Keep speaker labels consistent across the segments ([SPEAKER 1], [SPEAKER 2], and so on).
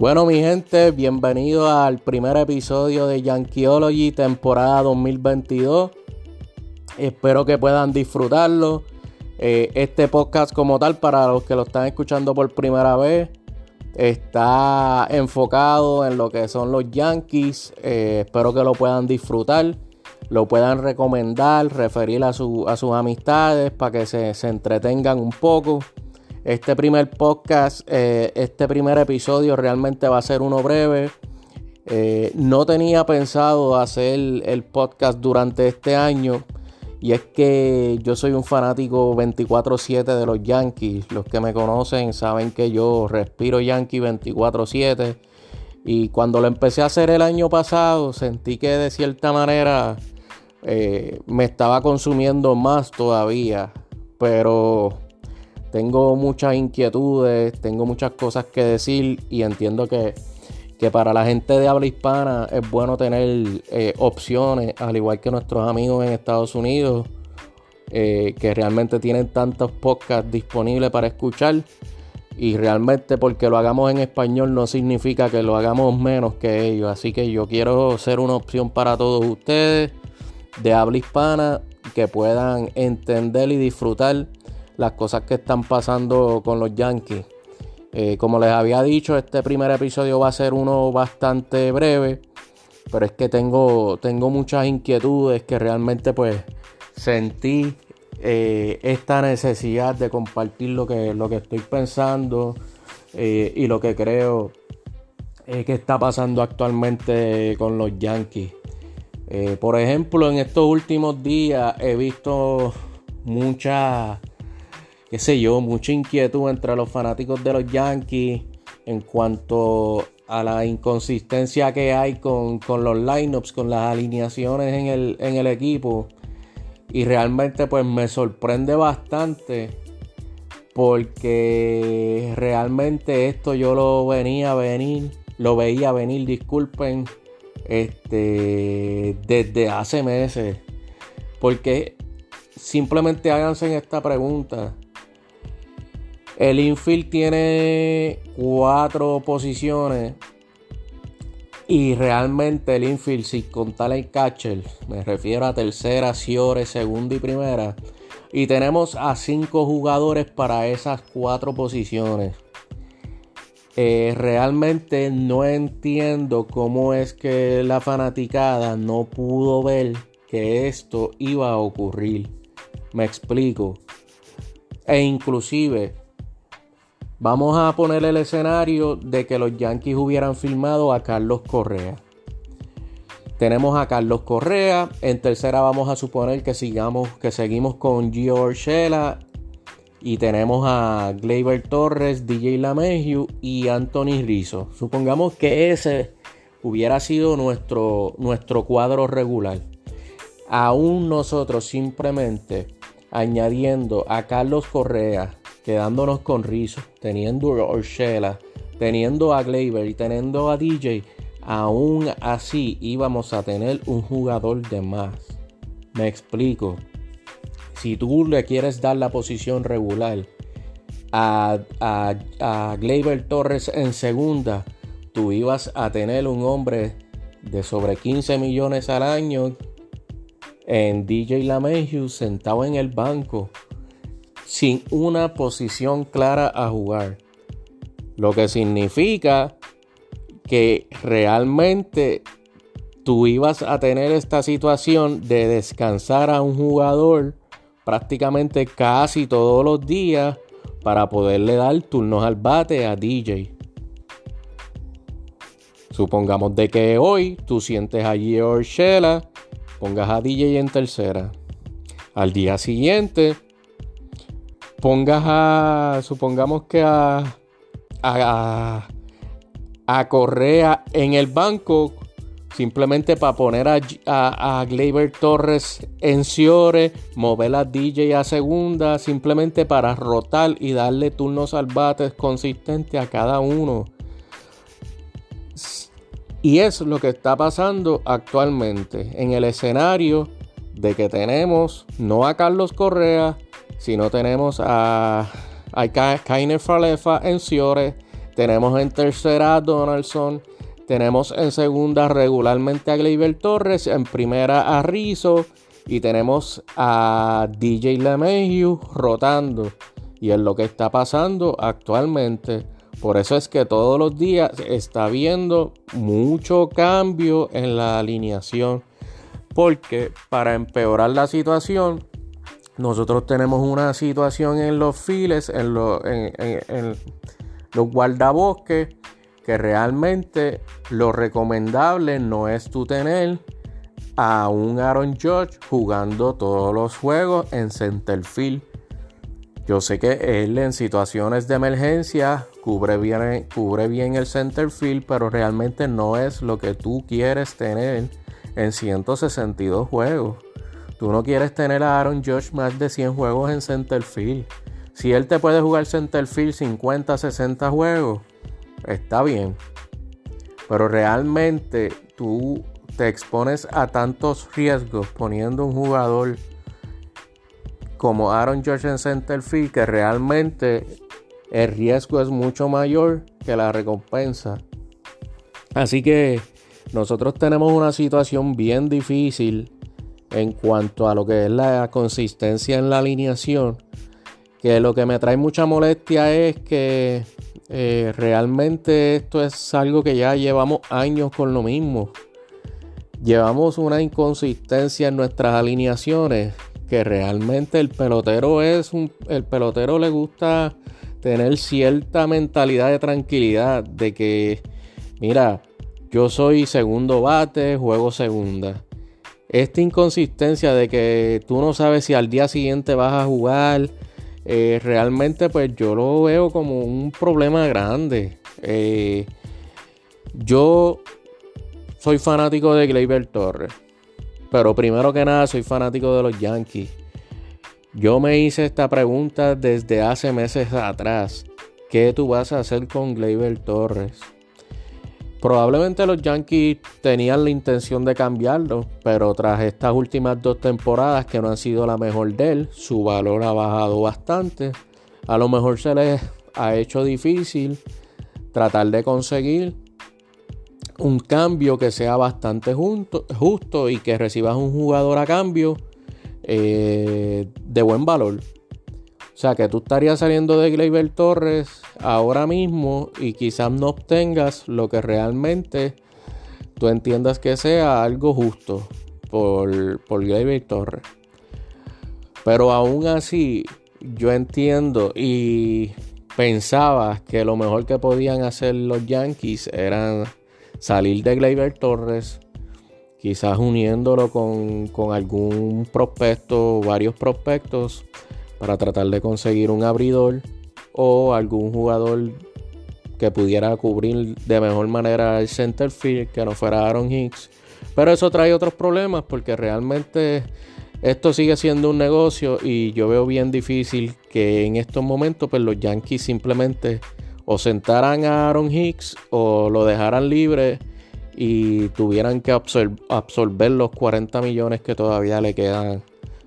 [SPEAKER 1] Bueno, mi gente, bienvenido al primer episodio de Yankeeology temporada 2022. Espero que puedan disfrutarlo. Eh, este podcast como tal, para los que lo están escuchando por primera vez, está enfocado en lo que son los Yankees. Eh, espero que lo puedan disfrutar, lo puedan recomendar, referir a, sus amistades para que se, se entretengan un poco. Este primer podcast, eh, este primer episodio realmente va a ser uno breve. Eh, no tenía pensado hacer el podcast durante este año. Y es que yo soy un fanático 24/7 de los Yankees. Los que me conocen saben que yo respiro Yankee 24/7. Y cuando lo empecé a hacer el año pasado, sentí que de cierta manera eh, me estaba consumiendo más todavía. Pero tengo muchas inquietudes, tengo muchas cosas que decir y entiendo que, para la gente de habla hispana es bueno tener eh, opciones, al igual que nuestros amigos en Estados Unidos, eh, que realmente tienen tantos podcasts disponibles para escuchar. Y realmente porque lo hagamos en español no significa que lo hagamos menos que ellos. Así que yo quiero ser una opción para todos ustedes de habla hispana que puedan entender y disfrutar las cosas que están pasando con los Yankees. Eh, como les había dicho, este primer episodio va a ser uno bastante breve, pero es que tengo, tengo muchas inquietudes que realmente pues sentí eh, esta necesidad de compartir lo que, lo que estoy pensando eh, y lo que creo que está pasando actualmente con los Yankees. por ejemplo, en estos últimos días he visto muchas qué sé yo, mucha inquietud entre los fanáticos de los Yankees en cuanto a la inconsistencia que hay con, los lineups, con las alineaciones en el, en el equipo. Y realmente pues me sorprende bastante porque realmente esto yo lo venía a venir, lo veía venir, disculpen, este, desde hace meses. Porque simplemente háganse esta pregunta. El infield tiene cuatro posiciones. Y realmente el infield, sin contar el catcher, me refiero a tercera, Ciore, segunda y primera. Y tenemos a cinco jugadores para esas cuatro posiciones. Eh, realmente no entiendo cómo es que la fanaticada no pudo ver que esto iba a ocurrir. Me explico. E inclusive Vamos a poner el escenario de que los Yankees hubieran firmado a Carlos Correa. Tenemos a Carlos Correa. En tercera vamos a suponer que sigamos, que seguimos con Gio Urshela. Y tenemos a Gleyber Torres, DJ LaMeju y Anthony Rizzo. Supongamos que ese hubiera sido nuestro, nuestro cuadro regular. Aún nosotros simplemente añadiendo a Carlos Correa, quedándonos con Rizzo, teniendo a Urshela, teniendo a Gleyber y teniendo a DJ, aún así íbamos a tener un jugador de más. Me explico. Si tú le quieres dar la posición regular a, a, a Gleyber Torres en segunda, tú ibas a tener un hombre de sobre 15 millones al año en DJ LaMeju sentado en el banco sin una posición clara a jugar. Lo que significa que realmente tú ibas a tener esta situación de descansar a un jugador prácticamente casi todos los días para poderle dar turnos al bate a DJ. Supongamos de que hoy tú sientes a George Shella, pongas a DJ en tercera. Al día siguiente pongas a, supongamos que a, a, a Correa en el banco, simplemente para poner a, a, Gleyber Torres en Ciore, mover a DJ a segunda, simplemente para rotar y darle turnos al bates consistentes a cada uno. Y es lo que está pasando actualmente en el escenario de que tenemos no a Carlos Correa, si no tenemos a, a Kainer Falefa en Ciore, Tenemos en tercera a Donaldson. Tenemos en segunda regularmente a Gleyber Torres. En primera a Rizzo. Y tenemos a DJ LeMahieu rotando. Y es lo que está pasando actualmente. Por eso es que todos los días está viendo mucho cambio en la alineación. Porque para empeorar la situación, nosotros tenemos una situación en los files, en, los guardabosques, que realmente lo recomendable no es tú tener a un Aaron Judge jugando todos los juegos en centerfield. Yo sé que él en situaciones de emergencia cubre bien, cubre bien el center field, pero realmente no es lo que tú quieres tener en 162 juegos. Tú no quieres tener a Aaron Josh más de 100 juegos en center field. Si él te puede jugar center field 50, 60 juegos, está bien. Pero realmente tú te expones a tantos riesgos poniendo un jugador como Aaron George en center field que realmente el riesgo es mucho mayor que la recompensa. Así que nosotros tenemos una situación bien difícil en cuanto a lo que es la consistencia en la alineación. Que lo que me trae mucha molestia es que eh, realmente esto es algo que ya llevamos años con lo mismo. Llevamos una inconsistencia en nuestras alineaciones que realmente el pelotero es un el pelotero le gusta tener cierta mentalidad de tranquilidad de que mira, yo soy segundo bate, juego segunda. Esta inconsistencia de que tú no sabes si al día siguiente vas a jugar, eh, realmente pues yo lo veo como un problema grande. Eh, yo soy fanático de Gleyber Torres. Pero primero que nada, soy fanático de los Yankees. Yo me hice esta pregunta desde hace meses atrás. ¿Qué tú vas a hacer con Gleyber Torres? Probablemente los Yankees tenían la intención de cambiarlo, pero tras estas últimas dos temporadas que no han sido la mejor de él, su valor ha bajado bastante. A lo mejor se les ha hecho difícil tratar de conseguir un cambio que sea bastante justo y que recibas un jugador a cambio eh, de buen valor. O sea que tú estarías saliendo de Gleyber Torres ahora mismo y quizás no obtengas lo que realmente tú entiendas que sea algo justo por, por Gleyber Torres. Pero aún así, yo entiendo y pensaba que lo mejor que podían hacer los Yankees eran salir de Gleyber Torres, quizás uniéndolo con, algún prospecto, varios prospectos, para tratar de conseguir un abridor o algún jugador que pudiera cubrir de mejor manera el center field, que no fuera Aaron Hicks. Pero eso trae otros problemas porque realmente esto sigue siendo un negocio y yo veo bien difícil que en estos momentos pues los Yankees simplemente o sentaran a Aaron Hicks o lo dejaran libre y tuvieran que absorber los 40 millones que todavía le quedan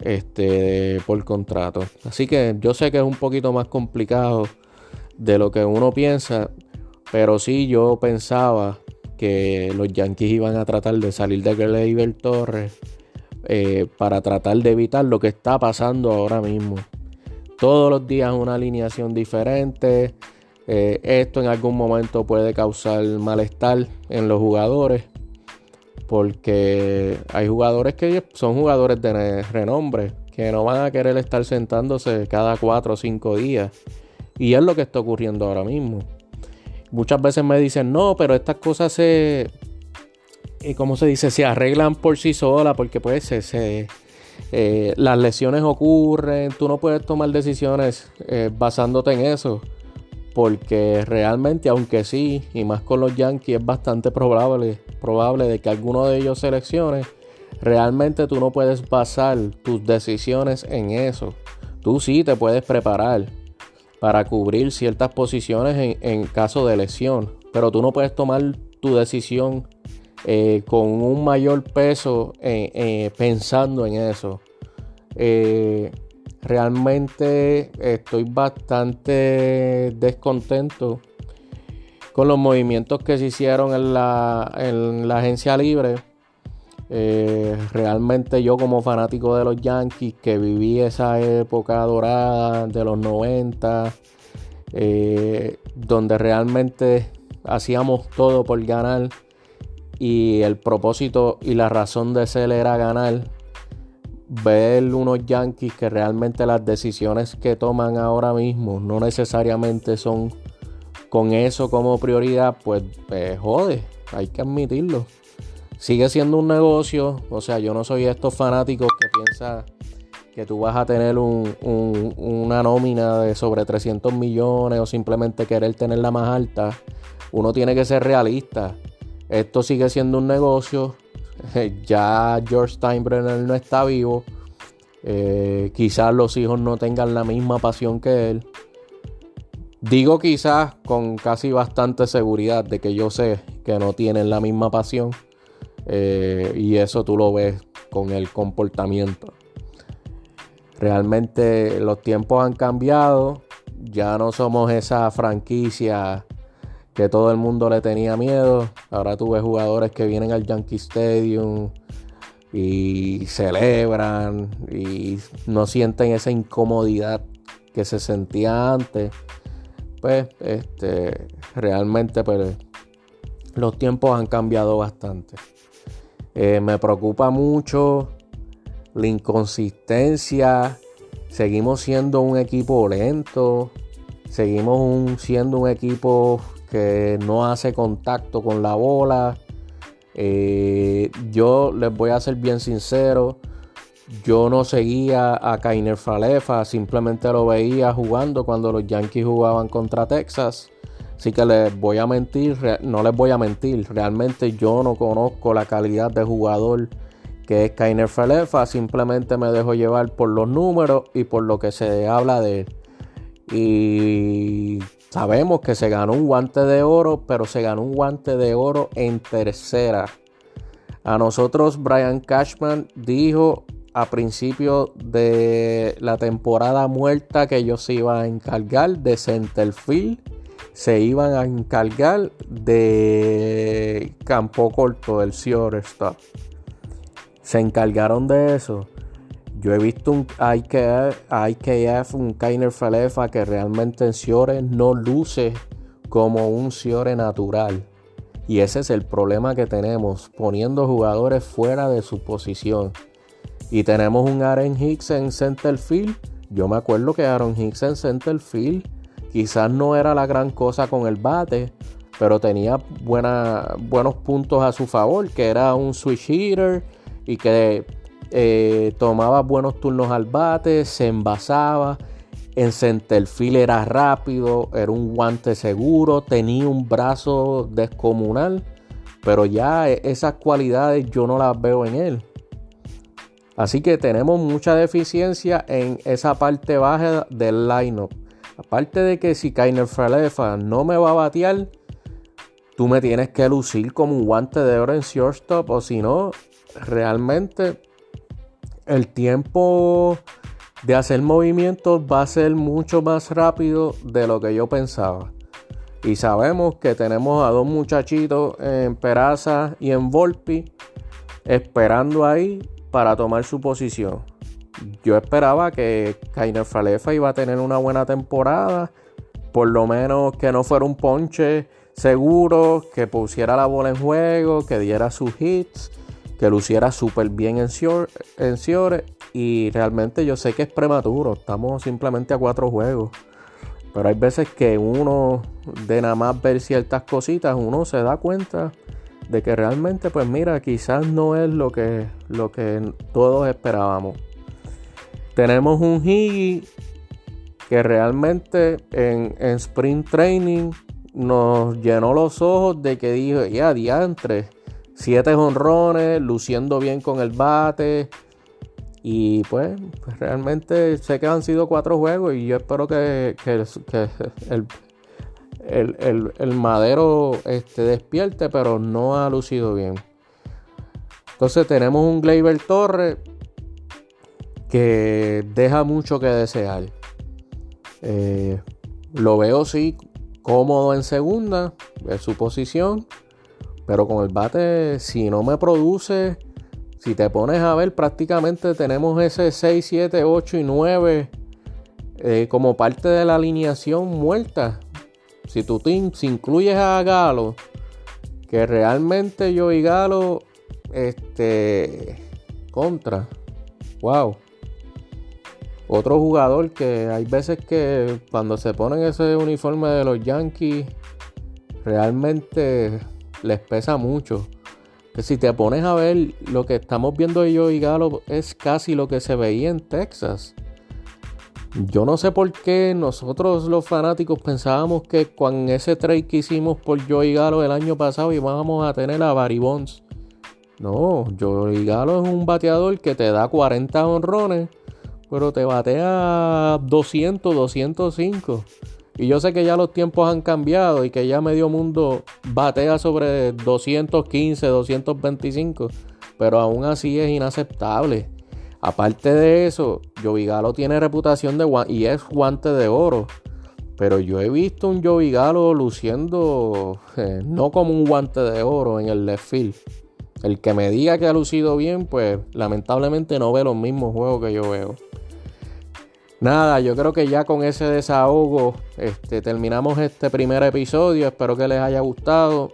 [SPEAKER 1] este, por contrato. Así que yo sé que es un poquito más complicado de lo que uno piensa, pero sí yo pensaba que los Yankees iban a tratar de salir de Gleyber Torres eh, para tratar de evitar lo que está pasando ahora mismo. Todos los días una alineación diferente, eh, esto en algún momento puede causar malestar en los jugadores porque hay jugadores que son jugadores de renombre que no van a querer estar sentándose cada cuatro o cinco días y es lo que está ocurriendo ahora mismo. Muchas veces me dicen, no, pero estas cosas se, eh, ¿cómo se dice? Se arreglan por sí solas porque pues eh, las lesiones ocurren, tú no puedes tomar decisiones basándote en eso porque realmente, aunque sí, y más con los Yankees, es bastante probable, probable de que alguno de ellos seleccione, realmente tú no puedes basar tus decisiones en eso. Tú sí te puedes preparar para cubrir ciertas posiciones en, caso de lesión, pero tú no puedes tomar tu decisión eh, con un mayor peso eh, eh, pensando en eso. Realmente estoy bastante descontento con los movimientos que se hicieron en la, en la agencia libre. Eh, realmente yo como fanático de los Yankees, que viví esa época dorada de los 90, eh, donde realmente hacíamos todo por ganar y el propósito y la razón de ser era ganar. Ver unos Yankees que realmente las decisiones que toman ahora mismo no necesariamente son con eso como prioridad, pues, pues jode, hay que admitirlo. Sigue siendo un negocio, o sea, yo no soy estos fanáticos que piensan que tú vas a tener una nómina de sobre 300 millones o simplemente querer tenerla más alta. Uno tiene que ser realista. Esto sigue siendo un negocio. Ya George Steinbrenner no está vivo. Eh, quizás los hijos no tengan la misma pasión que él. Digo quizás con casi bastante seguridad de que yo sé que no tienen la misma pasión. Eh, y eso tú lo ves con el comportamiento. Realmente los tiempos han cambiado. Ya no somos esa franquicia que todo el mundo le tenía miedo. Ahora tú ves jugadores que vienen al Yankee Stadium y celebran y no sienten esa incomodidad que se sentía antes pues este, realmente pues, los tiempos han cambiado bastante. Eh, me preocupa mucho la inconsistencia. Seguimos siendo un equipo lento. Seguimos siendo un equipo que no hace contacto con la bola. Eh, yo les voy a ser bien sincero. Yo no seguía a Kainer Falefa, simplemente lo veía jugando cuando los Yankees jugaban contra Texas. Así que les voy a mentir, no les voy a mentir, realmente yo no conozco la calidad de jugador que es Kainer Falefa, simplemente me dejo llevar por los números y por lo que se habla de él. Y sabemos que se ganó un guante de oro, pero se ganó un guante de oro en tercera. A nosotros Brian Cashman dijo a principio de la temporada muerta que ellos se iban a encargar de centerfield, se iban a encargar de campo corto, del shortstop. Se encargaron de eso. Yo he visto un IKF, un Kainer Falefa que realmente en Ciore no luce como un Ciore natural. Y ese es el problema que tenemos, poniendo jugadores fuera de su posición. Y tenemos un Aaron Hicks en center field. Yo me acuerdo que Aaron Hicks en center field quizás no era la gran cosa con el bate, pero tenía buenos puntos a su favor, que era un switch hitter y que eh, tomaba buenos turnos al bate, se envasaba. En centerfield era rápido, era un guante seguro, tenía un brazo descomunal, pero ya e, esas cualidades yo no las veo en él. Así que tenemos mucha deficiencia en esa parte baja del lineup. Aparte de que si Kainer Falefa no me va a batear, tú me tienes que lucir como un guante de oro en shortstop o si no, realmente el tiempo de hacer movimientos va a ser mucho más rápido de lo que yo pensaba. Y sabemos que tenemos a dos muchachitos en Peraza y en Volpi esperando ahí para tomar su posición. Yo esperaba que Kainer Falefa iba a tener una buena temporada, por lo menos que no fuera un ponche seguro, que pusiera la bola en juego, que diera sus hits, que luciera súper bien en Ciore, Y realmente yo sé que es prematuro, estamos simplemente a cuatro juegos. Pero hay veces que uno, de nada más ver ciertas cositas, uno se da cuenta de que realmente, pues mira, quizás no es lo que, lo que todos esperábamos. Tenemos un Higgy que realmente en, en Spring Training nos llenó los ojos de que dijo, ya, diantre, siete honrones, luciendo bien con el bate. Y pues, pues, realmente sé que han sido cuatro juegos y yo espero que, que el, el, madero este, despierte, pero no ha lucido bien. Entonces tenemos un Gleyber Torre que deja mucho que desear. Eh, lo veo sí cómodo en segunda, es su posición. Pero con el bate, si no me produce, si te pones a ver, prácticamente tenemos ese 6, 7, 8 y 9 eh, como parte de la alineación muerta. Si tú te, si incluyes a Galo, que realmente yo y Galo, este, contra, wow. Otro jugador que hay veces que cuando se ponen ese uniforme de los Yankees, realmente les pesa mucho. Que si te pones a ver lo que estamos viendo yo y Galo es casi lo que se veía en Texas. Yo no sé por qué nosotros los fanáticos pensábamos que con ese trade que hicimos por Joey Galo el año pasado íbamos a tener a Barry Bonds. No, Joey Galo es un bateador que te da 40 honrones, pero te batea 200, 205. Y yo sé que ya los tiempos han cambiado y que ya medio mundo batea sobre 215, 225, pero aún así es inaceptable. Aparte de eso, Jovigalo tiene reputación de y es guante de oro. Pero yo he visto un Jovigalo luciendo eh, no como un guante de oro en el left. El que me diga que ha lucido bien, pues lamentablemente no ve los mismos juegos que yo veo. Nada, yo creo que ya con ese desahogo este, terminamos este primer episodio. Espero que les haya gustado.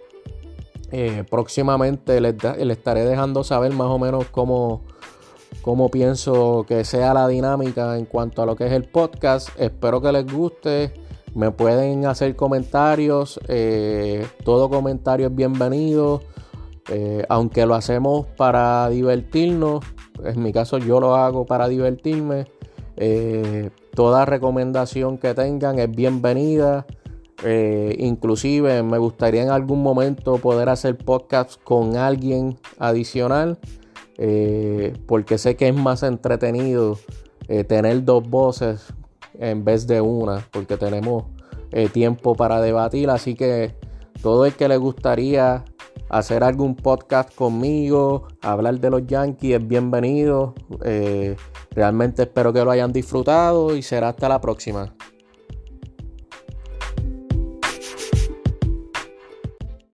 [SPEAKER 1] Eh, próximamente les, estaré dejando saber más o menos cómo, cómo pienso que sea la dinámica en cuanto a lo que es el podcast. Espero que les guste. Me pueden hacer comentarios. Eh, todo comentario es bienvenido. Eh, aunque lo hacemos para divertirnos. En mi caso yo lo hago para divertirme. Eh, toda recomendación que tengan es bienvenida. Inclusive me gustaría en algún momento poder hacer podcast con alguien adicional. Eh, porque sé que es más entretenido tener dos voces en vez de una. Porque tenemos tiempo para debatir. Así que todo el que le gustaría hacer algún podcast conmigo, hablar de los Yankees es bienvenido. Realmente espero que lo hayan disfrutado y será hasta la próxima.